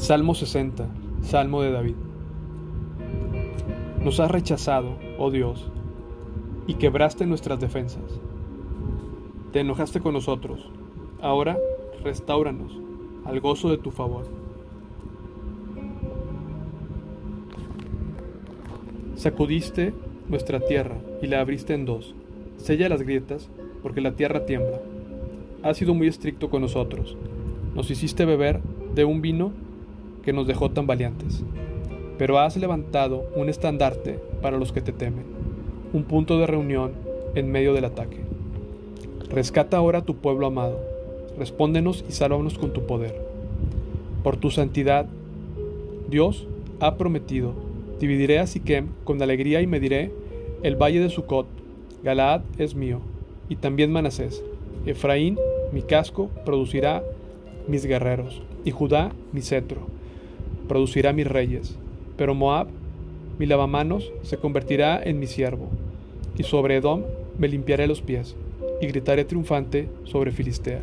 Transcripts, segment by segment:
Salmo 60, Salmo de David. Nos has rechazado, oh Dios, y quebraste nuestras defensas. Te enojaste con nosotros. Ahora, restauranos al gozo de tu favor. Sacudiste nuestra tierra y la abriste en dos. Sella las grietas, porque la tierra tiembla. Has sido muy estricto con nosotros. Nos hiciste beber de un vino que nos dejó tan valientes. Pero has levantado un estandarte para los que te temen, un punto de reunión en medio del ataque. Rescata ahora a tu pueblo amado, respóndenos y sálvanos con tu poder. Por tu santidad, Dios ha prometido, dividiré a Siquem con alegría y me diré, el valle de Sucot, Galaad es mío, y también Manasés. Efraín, mi casco, producirá mis guerreros, y Judá, mi cetro producirá mis reyes, pero Moab, mi lavamanos, se convertirá en mi siervo, y sobre Edom me limpiaré los pies, y gritaré triunfante sobre Filistea.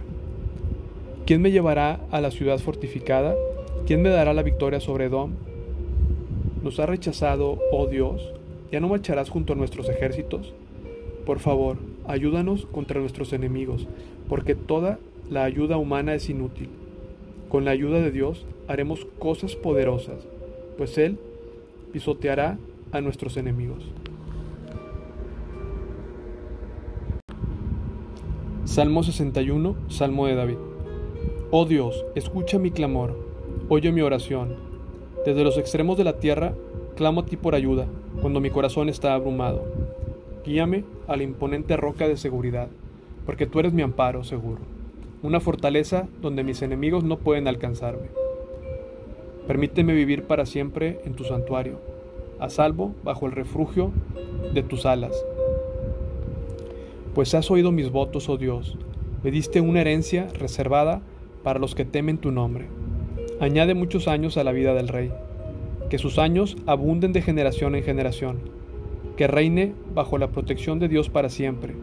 ¿Quién me llevará a la ciudad fortificada? ¿Quién me dará la victoria sobre Edom? ¿Nos ha rechazado, oh Dios? ¿Ya no marcharás junto a nuestros ejércitos? Por favor, ayúdanos contra nuestros enemigos, porque toda la ayuda humana es inútil. Con la ayuda de Dios haremos cosas poderosas, pues Él pisoteará a nuestros enemigos. Salmo 61, Salmo de David. Oh Dios, escucha mi clamor, oye mi oración. Desde los extremos de la tierra clamo a ti por ayuda, cuando mi corazón está abrumado. Guíame a la imponente roca de seguridad, porque tú eres mi amparo seguro una fortaleza donde mis enemigos no pueden alcanzarme. Permíteme vivir para siempre en tu santuario, a salvo bajo el refugio de tus alas. Pues has oído mis votos, oh Dios, me diste una herencia reservada para los que temen tu nombre. Añade muchos años a la vida del rey, que sus años abunden de generación en generación, que reine bajo la protección de Dios para siempre,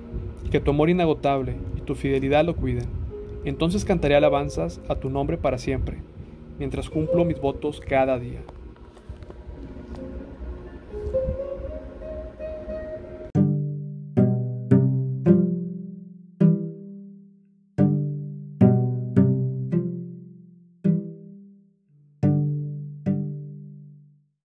que tu amor inagotable y tu fidelidad lo cuiden entonces cantaré alabanzas a tu nombre para siempre, mientras cumplo mis votos cada día.